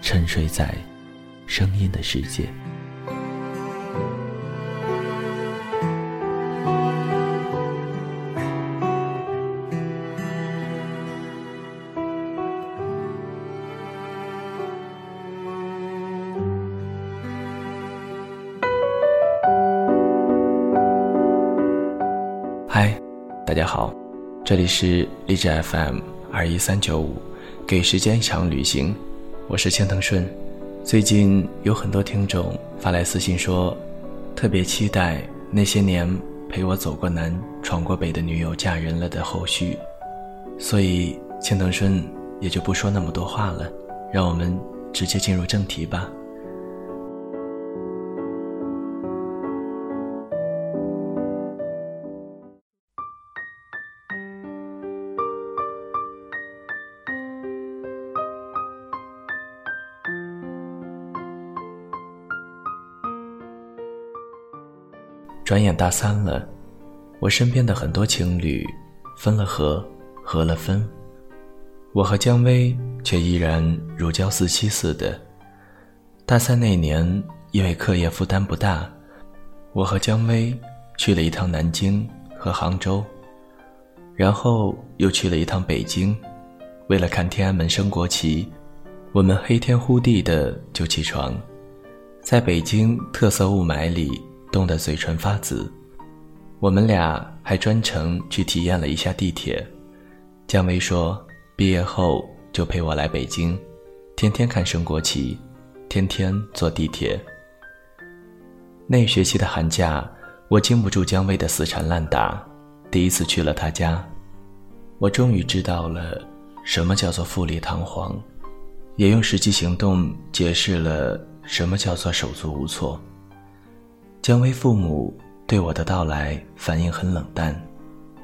沉睡在声音的世界。嗨大家好，这里是励志 FM 二一三九五，给时间一场旅行，我是青藤顺。最近有很多听众发来私信说，特别期待那些年陪我走过南、闯过北的女友嫁人了的后续，所以青藤顺也就不说那么多话了，让我们直接进入正题吧。转眼大三了，我身边的很多情侣分了合，合了分，我和姜薇却依然如胶似漆似的。大三那年，因为课业负担不大，我和姜薇去了一趟南京和杭州，然后又去了一趟北京，为了看天安门升国旗，我们黑天忽地的就起床，在北京特色雾霾里。冻得嘴唇发紫，我们俩还专程去体验了一下地铁。姜薇说：“毕业后就陪我来北京，天天看升国旗，天天坐地铁。”那学期的寒假，我经不住姜薇的死缠烂打，第一次去了她家，我终于知道了什么叫做富丽堂皇，也用实际行动解释了什么叫做手足无措。姜薇父母对我的到来反应很冷淡，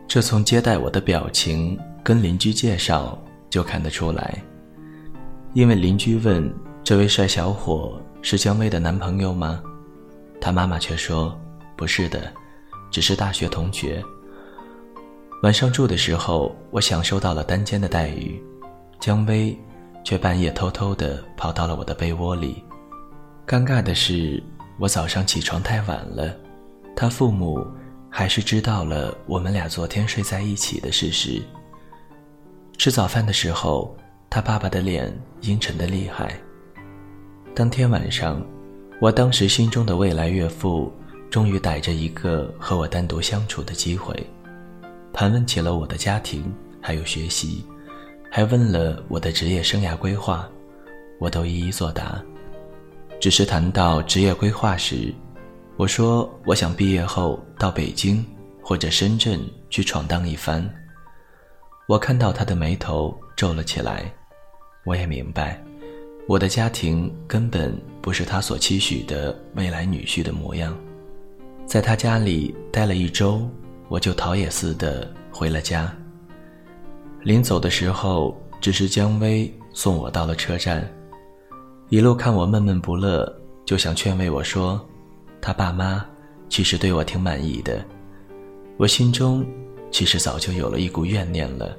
这从接待我的表情跟邻居介绍就看得出来。因为邻居问这位帅小伙是姜薇的男朋友吗？他妈妈却说不是的，只是大学同学。晚上住的时候，我享受到了单间的待遇，姜薇却半夜偷偷的跑到了我的被窝里。尴尬的是。我早上起床太晚了，他父母还是知道了我们俩昨天睡在一起的事实。吃早饭的时候，他爸爸的脸阴沉的厉害。当天晚上，我当时心中的未来岳父终于逮着一个和我单独相处的机会，盘问起了我的家庭还有学习，还问了我的职业生涯规划，我都一一作答。只是谈到职业规划时，我说我想毕业后到北京或者深圳去闯荡一番。我看到他的眉头皱了起来，我也明白，我的家庭根本不是他所期许的未来女婿的模样。在他家里待了一周，我就逃也似的回了家。临走的时候，只是姜薇送我到了车站。一路看我闷闷不乐，就想劝慰我说：“他爸妈其实对我挺满意的。”我心中其实早就有了一股怨念了。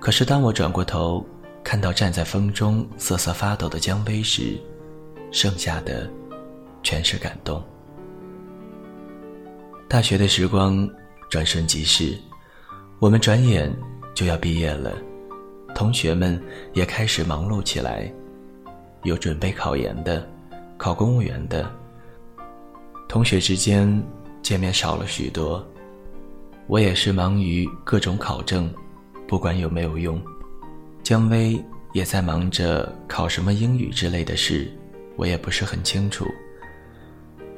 可是当我转过头看到站在风中瑟瑟发抖的姜薇时，剩下的全是感动。大学的时光转瞬即逝，我们转眼就要毕业了，同学们也开始忙碌起来。有准备考研的，考公务员的。同学之间见面少了许多，我也是忙于各种考证，不管有没有用。姜薇也在忙着考什么英语之类的事，我也不是很清楚。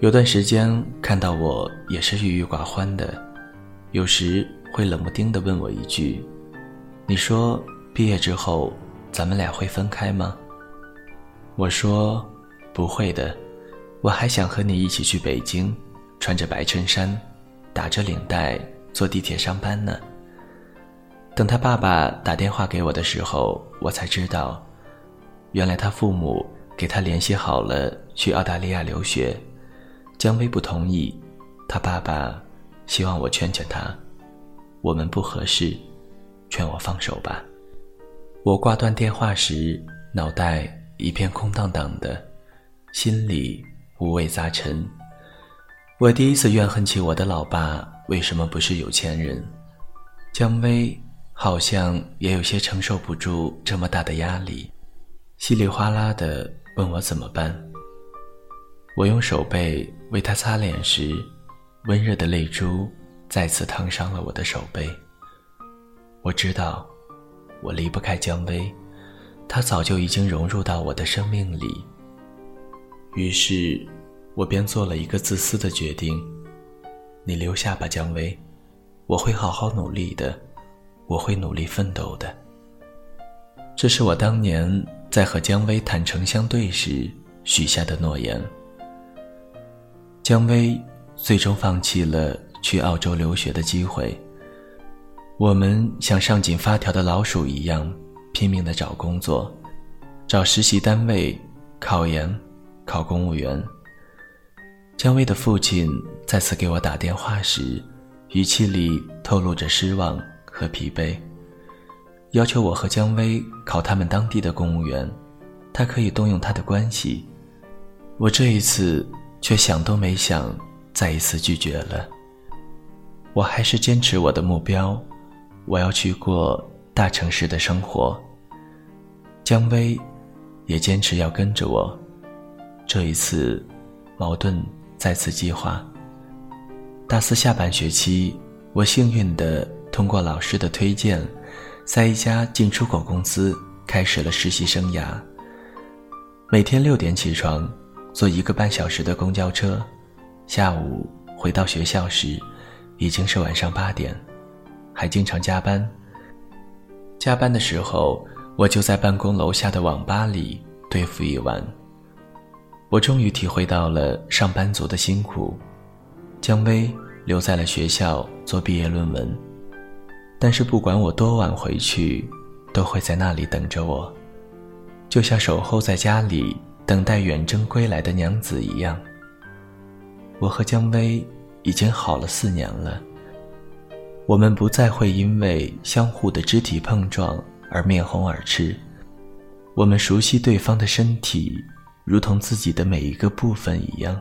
有段时间看到我也是郁郁寡欢的，有时会冷不丁的问我一句：“你说毕业之后咱们俩会分开吗？”我说：“不会的，我还想和你一起去北京，穿着白衬衫，打着领带坐地铁上班呢。”等他爸爸打电话给我的时候，我才知道，原来他父母给他联系好了去澳大利亚留学。姜薇不同意，他爸爸希望我劝劝他，我们不合适，劝我放手吧。我挂断电话时，脑袋一片空荡荡的，心里五味杂陈。我第一次怨恨起我的老爸为什么不是有钱人。姜薇好像也有些承受不住这么大的压力，稀里哗啦的问我怎么办。我用手背为他擦脸时，温热的泪珠再次烫伤了我的手背。我知道，我离不开姜薇，他早就已经融入到我的生命里。于是，我便做了一个自私的决定：你留下吧，姜薇，我会好好努力的，我会努力奋斗的。这是我当年在和姜薇坦诚相对时许下的诺言。姜薇最终放弃了去澳洲留学的机会。我们像上紧发条的老鼠一样，拼命的找工作，找实习单位，考研，考公务员。姜薇的父亲再次给我打电话时，语气里透露着失望和疲惫，要求我和姜薇考他们当地的公务员，他可以动用他的关系。我这一次。却想都没想，再一次拒绝了。我还是坚持我的目标，我要去过大城市的生活。姜薇也坚持要跟着我。这一次，矛盾再次激化。大四下半学期，我幸运的通过老师的推荐，在一家进出口公司开始了实习生涯。每天六点起床。坐一个半小时的公交车，下午回到学校时，已经是晚上八点，还经常加班。加班的时候，我就在办公楼下的网吧里对付一晚。我终于体会到了上班族的辛苦。姜薇留在了学校做毕业论文，但是不管我多晚回去，都会在那里等着我，就像守候在家里。等待远征归来的娘子一样，我和姜薇已经好了四年了。我们不再会因为相互的肢体碰撞而面红耳赤，我们熟悉对方的身体，如同自己的每一个部分一样。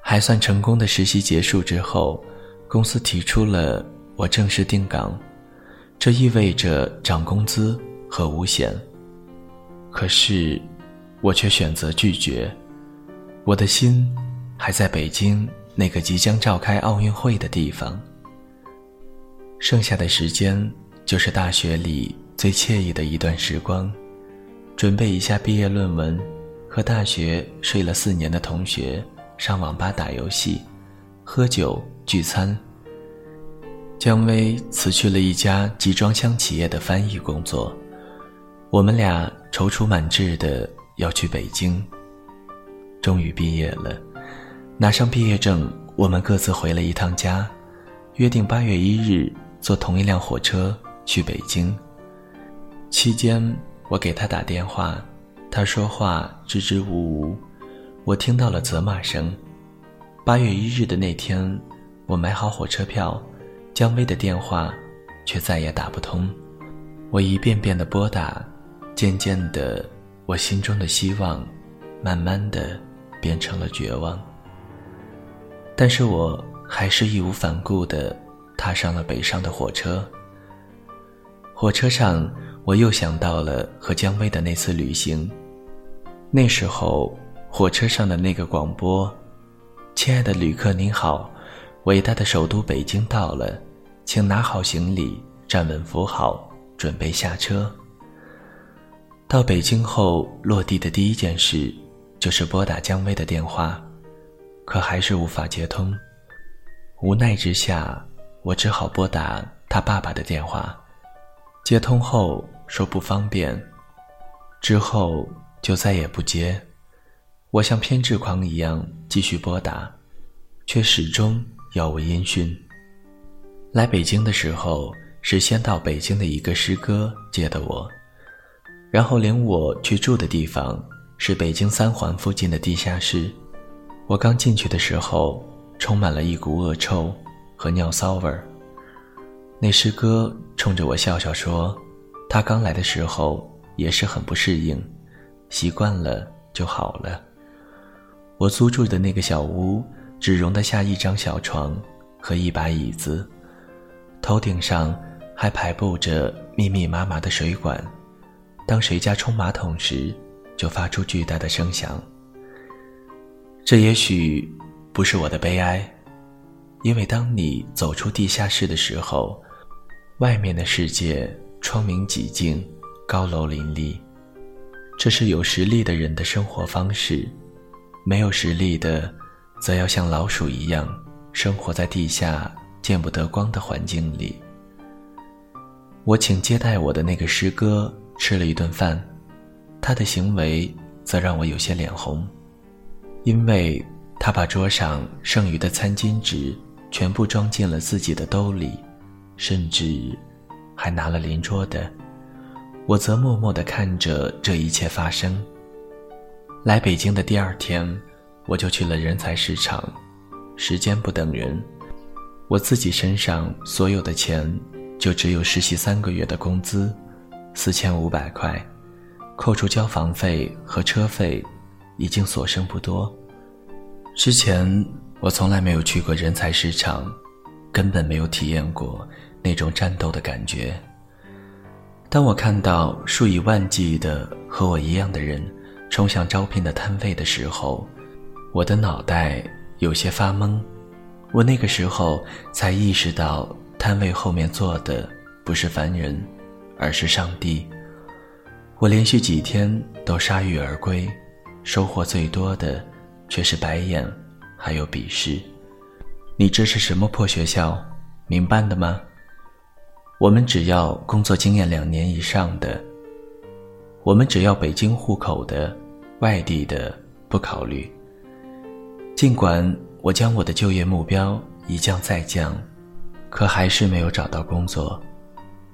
还算成功的实习结束之后，公司提出了我正式定岗，这意味着涨工资和五险。可是。我却选择拒绝，我的心还在北京那个即将召开奥运会的地方。剩下的时间就是大学里最惬意的一段时光，准备一下毕业论文，和大学睡了四年的同学上网吧打游戏、喝酒聚餐。姜薇辞去了一家集装箱企业的翻译工作，我们俩踌躇满志的。要去北京。终于毕业了，拿上毕业证，我们各自回了一趟家，约定八月一日坐同一辆火车去北京。期间，我给他打电话，他说话支支吾吾，我听到了责骂声。八月一日的那天，我买好火车票，姜薇的电话却再也打不通。我一遍遍的拨打，渐渐的。我心中的希望，慢慢的变成了绝望。但是我还是义无反顾的踏上了北上的火车。火车上，我又想到了和姜薇的那次旅行。那时候，火车上的那个广播：“亲爱的旅客您好，伟大的首都北京到了，请拿好行李，站稳扶好，准备下车。”到北京后，落地的第一件事就是拨打姜薇的电话，可还是无法接通。无奈之下，我只好拨打他爸爸的电话。接通后说不方便，之后。就再也不接，我像偏执狂一样继续拨打，却始终杳无音讯。来北京的时候，是先到北京的一个师哥接的我，然后领我去住的地方是北京三环附近的地下室。我刚进去的时候，充满了一股恶臭和尿骚味儿。那师哥冲着我笑笑说：“他刚来的时候也是很不适应。”习惯了就好了。我租住的那个小屋只容得下一张小床和一把椅子，头顶上还排布着密密麻麻的水管，当谁家冲马桶时，就发出巨大的声响。这也许不是我的悲哀，因为当你走出地下室的时候，外面的世界窗明几净，高楼林立。这是有实力的人的生活方式，没有实力的，则要像老鼠一样生活在地下见不得光的环境里。我请接待我的那个师哥吃了一顿饭，他的行为则让我有些脸红，因为他把桌上剩余的餐巾纸全部装进了自己的兜里，甚至还拿了邻桌的。我则默默地看着这一切发生。来北京的第二天，我就去了人才市场。时间不等人，我自己身上所有的钱，就只有实习三个月的工资，四千五百块，扣除交房费和车费，已经所剩不多。之前我从来没有去过人才市场，根本没有体验过那种战斗的感觉。当我看到数以万计的和我一样的人冲向招聘的摊位的时候，我的脑袋有些发懵。我那个时候才意识到，摊位后面坐的不是凡人，而是上帝。我连续几天都铩羽而归，收获最多的却是白眼，还有笔试。你这是什么破学校？民办的吗？我们只要工作经验两年以上的，我们只要北京户口的，外地的不考虑。尽管我将我的就业目标一降再降，可还是没有找到工作。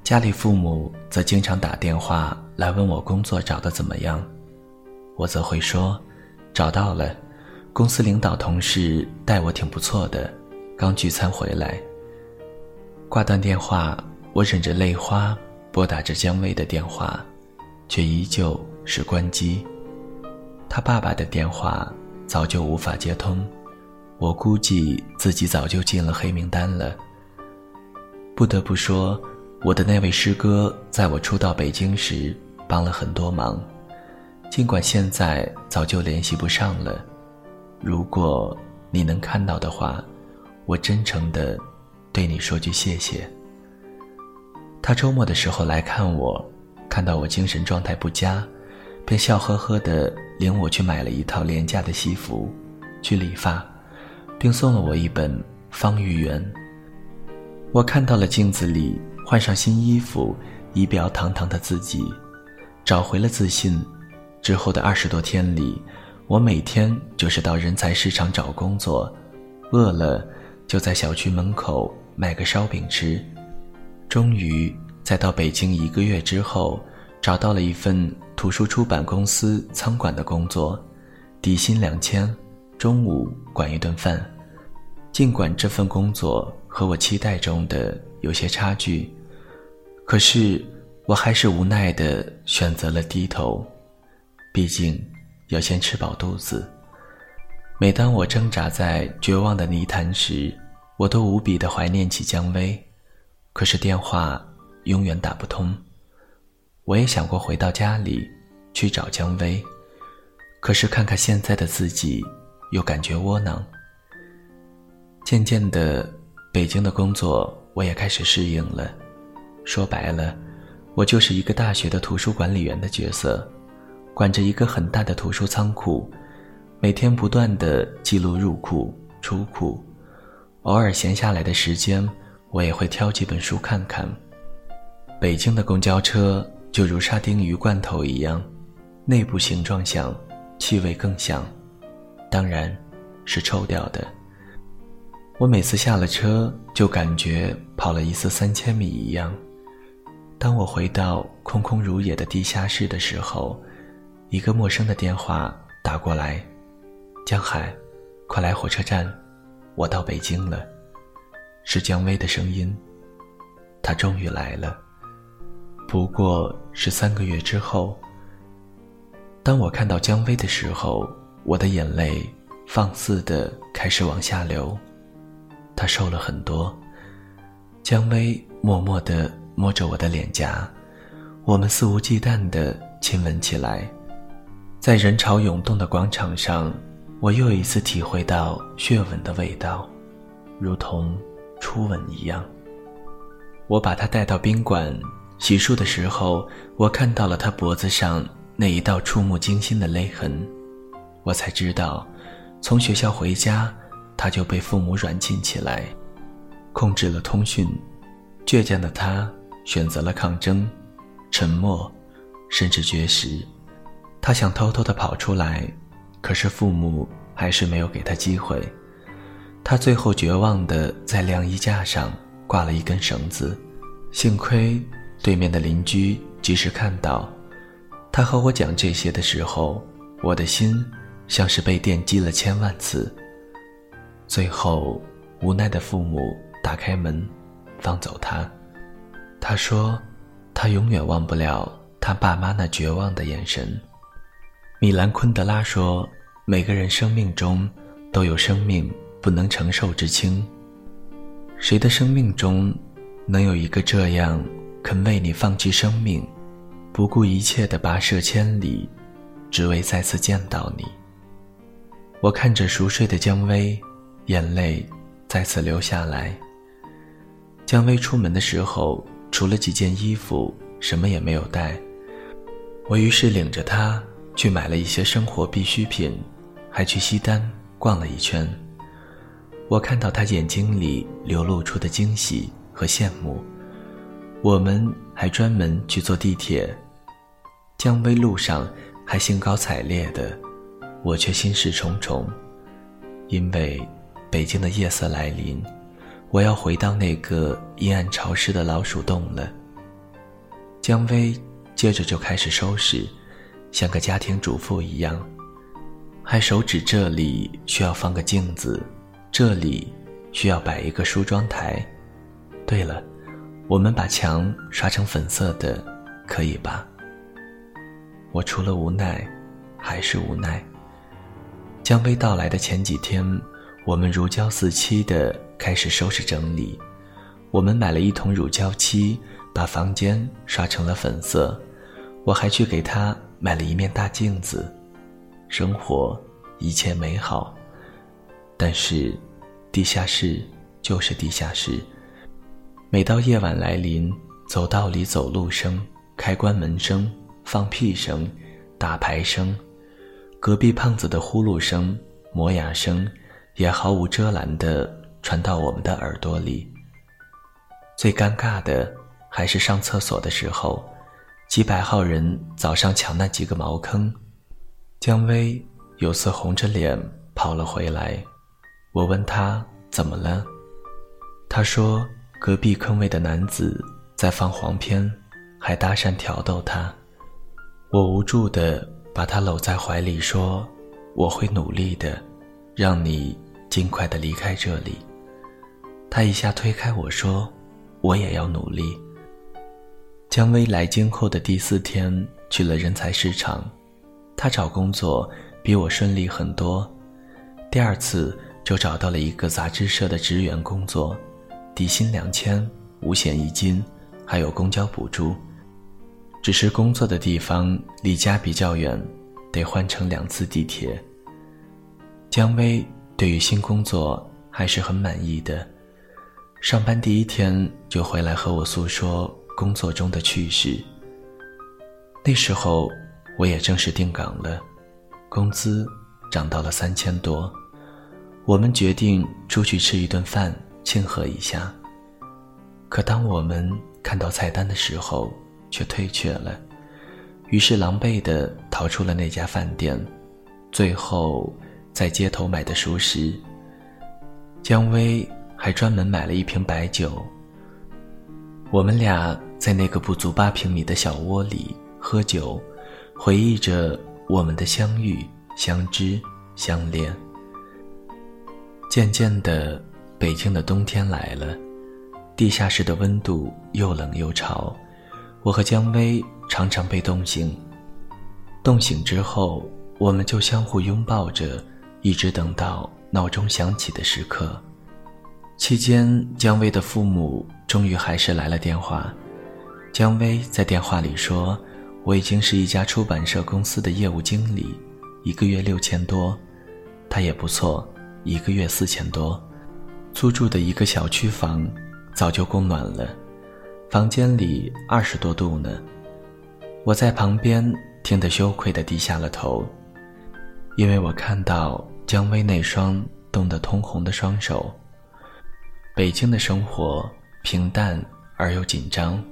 家里父母则经常打电话来问我工作找得怎么样，我则会说找到了，公司领导同事待我挺不错的，刚聚餐回来。挂断电话。我忍着泪花拨打着姜薇的电话，却依旧是关机。他爸爸的电话早就无法接通，我估计自己早就进了黑名单了。不得不说，我的那位师哥在我初到北京时帮了很多忙，尽管现在早就联系不上了。如果你能看到的话，我真诚的对你说句谢谢。他周末的时候来看我，看到我精神状态不佳，便笑呵呵的领我去买了一套廉价的西服，去理发，并送了我一本《方玉圆》。我看到了镜子里换上新衣服、仪表堂堂的自己，找回了自信。之后的二十多天里，我每天就是到人才市场找工作，饿了就在小区门口买个烧饼吃。终于在到北京一个月之后，找到了一份图书出版公司仓管的工作，底薪两千，中午管一顿饭。尽管这份工作和我期待中的有些差距，可是我还是无奈地选择了低头，毕竟要先吃饱肚子。每当我挣扎在绝望的泥潭时，我都无比的怀念起姜薇。可是电话永远打不通，我也想过回到家里去找姜薇，可是看看现在的自己，又感觉窝囊。渐渐的，北京的工作我也开始适应了。说白了，我就是一个大学的图书管理员的角色，管着一个很大的图书仓库，每天不断的记录入库、出库。偶尔闲下来的时间，我也会挑几本书看看。北京的公交车就如沙丁鱼罐头一样，内部形状像。气味更像，当然是臭掉的。我每次下了车，就感觉跑了一次三千米一样。当我回到空空如也的地下室的时候，一个陌生的电话打过来：“江海，快来火车站，我到北京了。”是姜薇的声音。他终于来了，不过是三个月之后。当我看到姜薇的时候，我的眼泪放肆的开始往下流。她瘦了很多。姜薇默默的摸着我的脸颊，我们肆无忌惮的亲吻起来。在人潮涌动的广场上，我又一次体会到血吻的味道，如同初吻一样。我把她带到宾馆洗漱的时候，我看到了她脖子上。那一道触目惊心的勒痕，我才知道，从学校回家，他就被父母软禁起来，控制了通讯。倔强的他选择了抗争、沉默，甚至绝食。他想偷偷的跑出来，可是父母还是没有给他机会。他最后绝望的在晾衣架上挂了一根绳子，幸亏对面的邻居及时看到。他和我讲这些的时候，我的心像是被电击了千万次。最后，无奈的父母打开门，放走他。他说，他永远忘不了他爸妈那绝望的眼神。米兰昆德拉说，每个人生命中都有生命不能承受之轻。谁的生命中能有一个这样肯为你放弃生命？不顾一切的跋涉千里，只为再次见到你。我看着熟睡的姜薇，眼泪再次流下来。姜薇出门的时候，除了几件衣服，什么也没有带。我于是领着她去买了一些生活必需品，还去西单逛了一圈。我看到他眼睛里流露出的惊喜和羡慕。我们还专门去坐地铁。姜薇路上还兴高采烈的，我却心事重重，因为北京的夜色来临，我要回到那个阴暗潮湿的老鼠洞了。姜薇接着就开始收拾，像个家庭主妇一样，还手指这里需要放个镜子，这里需要摆一个梳妆台。对了，我们把墙刷成粉色的，可以吧？我除了无奈，还是无奈。姜薇到来的前几天，我们如胶似漆的开始收拾整理。我们买了一桶乳胶漆，把房间刷成了粉色。我还去给她买了一面大镜子。生活一切美好，但是地下室就是地下室。每到夜晚来临，走道里走路声、开关门声。放屁声、打牌声、隔壁胖子的呼噜声、磨牙声，也毫无遮拦地传到我们的耳朵里。最尴尬的还是上厕所的时候，几百号人早上抢那几个茅坑。姜薇有次红着脸跑了回来，我问他怎么了，他说隔壁坑位的男子在放黄片，还搭讪挑逗他。我无助的把他搂在怀里，说：“我会努力的，让你尽快的离开这里。”他一下推开我说：“我也要努力。”姜薇来京后的第四天去了人才市场，她找工作比我顺利很多。第二次就找到了一个杂志社的职员工作，底薪两千，五险一金，还有公交补助。只是工作的地方离家比较远，得换乘两次地铁。姜薇对于新工作还是很满意的，上班第一天就回来和我诉说工作中的趣事。那时候我也正式定岗了，工资涨到了三千多，我们决定出去吃一顿饭庆贺一下。可当我们看到菜单的时候，却退却了。于是狼狈地逃出了那家饭店，最后在街头买的熟食。姜薇还专门买了一瓶白酒。我们俩在那个不足八平米的小窝里喝酒，回忆着我们的相遇、相知、相恋。渐渐的，北京的冬天来了，地下室的温度又冷又潮。我和姜薇。常常被冻醒，冻醒之后，我们就相互拥抱着，一直等到闹钟响起的时刻。期间，姜薇的父母终于还是来了电话。姜薇在电话里说：“我已经是一家出版社公司的业务经理，一个月六千多，他也不错，一个月四千多。租住的一个小区房早就供暖了，房间里二十多度呢。”我在旁边听得羞愧的低下了头，因为我看到姜薇那双冻得通红的双手。北京的生活平淡而又紧张，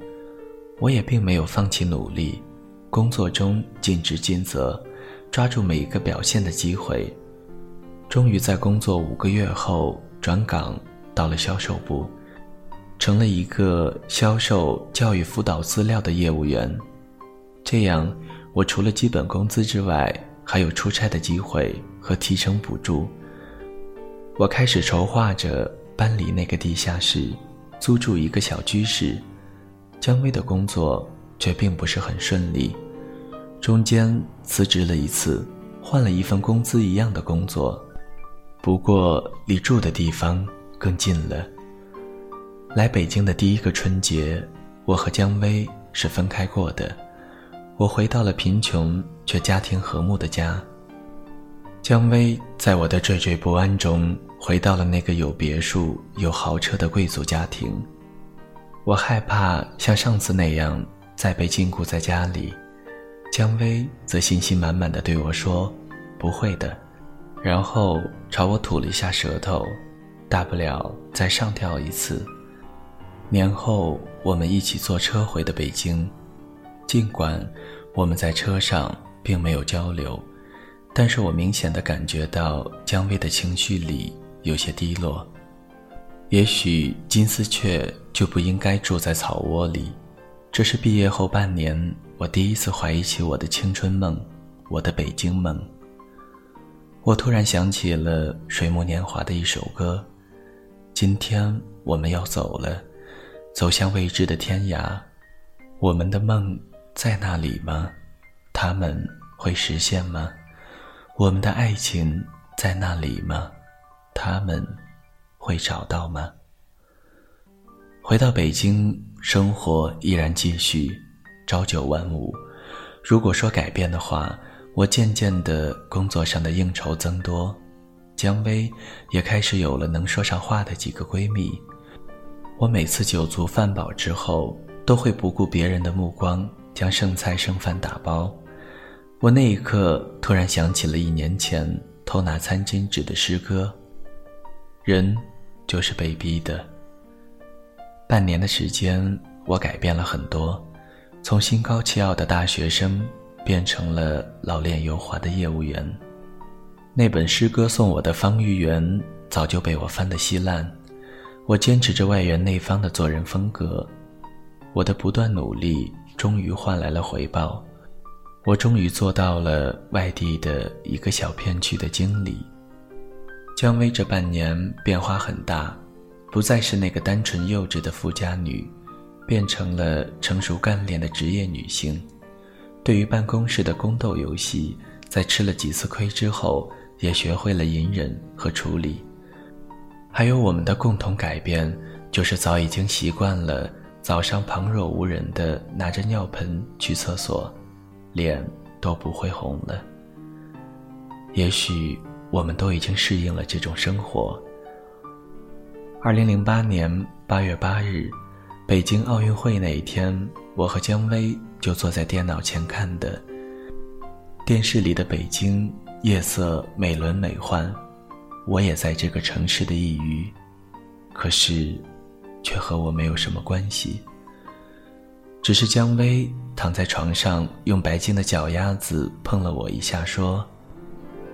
我也并没有放弃努力，工作中尽职尽责，抓住每一个表现的机会。终于在工作五个月后转岗到了销售部，成了一个销售教育辅导资料的业务员。这样，我除了基本工资之外，还有出差的机会和提成补助。我开始筹划着搬离那个地下室，租住一个小居室。姜薇的工作却并不是很顺利，中间辞职了一次，换了一份工资一样的工作，不过离住的地方更近了。来北京的第一个春节，我和姜薇是分开过的。我回到了贫穷却家庭和睦的家。姜薇在我的惴惴不安中回到了那个有别墅、有豪车的贵族家庭。我害怕像上次那样再被禁锢在家里，姜薇则信心满满的对我说：“不会的。”然后朝我吐了一下舌头，大不了再上吊一次。年后我们一起坐车回的北京。尽管我们在车上并没有交流，但是我明显的感觉到姜薇的情绪里有些低落。也许金丝雀就不应该住在草窝里。这是毕业后半年，我第一次怀疑起我的青春梦，我的北京梦。我突然想起了水木年华的一首歌：“今天我们要走了，走向未知的天涯，我们的梦。”在那里吗？他们会实现吗？我们的爱情在那里吗？他们会找到吗？回到北京，生活依然继续，朝九晚五。如果说改变的话，我渐渐的工作上的应酬增多，姜薇也开始有了能说上话的几个闺蜜。我每次酒足饭饱之后，都会不顾别人的目光。将剩菜剩饭打包，我那一刻突然想起了一年前偷拿餐巾纸的诗歌。人就是被逼的。半年的时间，我改变了很多，从心高气傲的大学生变成了老练油滑的业务员。那本诗歌送我的《方玉园》早就被我翻得稀烂，我坚持着外圆内方的做人风格，我的不断努力。终于换来了回报，我终于做到了外地的一个小片区的经理。姜薇这半年变化很大，不再是那个单纯幼稚的富家女，变成了成熟干练的职业女性。对于办公室的宫斗游戏，在吃了几次亏之后，也学会了隐忍和处理。还有我们的共同改变，就是早已经习惯了。早上旁若无人的拿着尿盆去厕所，脸都不会红了。也许我们都已经适应了这种生活。二零零八年八月八日，北京奥运会那一天，我和姜薇就坐在电脑前看的。电视里的北京夜色美轮美奂，我也在这个城市的一隅，可是，却和我没有什么关系。只是姜薇躺在床上，用白净的脚丫子碰了我一下，说：“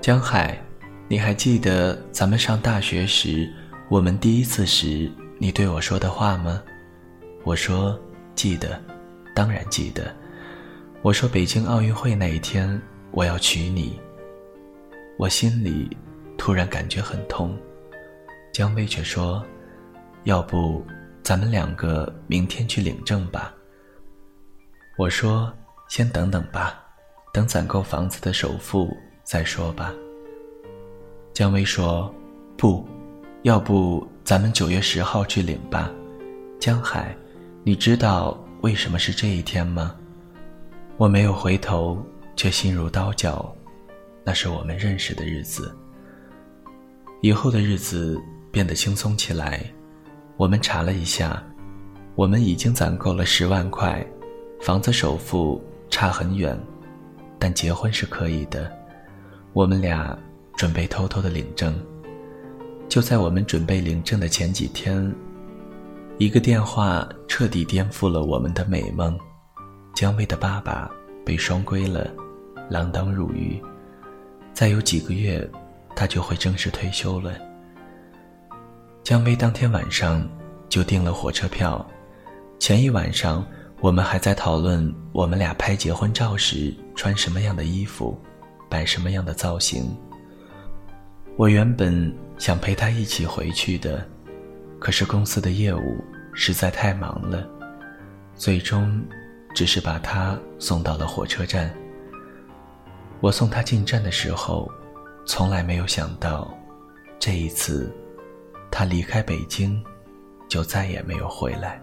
江海，你还记得咱们上大学时，我们第一次时你对我说的话吗？”我说：“记得，当然记得。”我说：“北京奥运会那一天。”我要娶你。我心里突然感觉很痛，姜薇却说：“要不咱们两个明天去领证吧。”我说：“先等等吧，等攒够房子的首付再说吧。”姜薇说：“不，要不咱们九月十号去领吧。”江海，你知道为什么是这一天吗？我没有回头。却心如刀绞，那是我们认识的日子。以后的日子变得轻松起来。我们查了一下，我们已经攒够了十万块，房子首付差很远，但结婚是可以的。我们俩准备偷偷的领证。就在我们准备领证的前几天，一个电话彻底颠覆了我们的美梦：姜薇的爸爸被双规了。锒铛入狱，再有几个月，他就会正式退休了。姜薇当天晚上就订了火车票，前一晚上我们还在讨论我们俩拍结婚照时穿什么样的衣服，摆什么样的造型。我原本想陪他一起回去的，可是公司的业务实在太忙了，最终只是把他送到了火车站。我送他进站的时候，从来没有想到，这一次，他离开北京，就再也没有回来。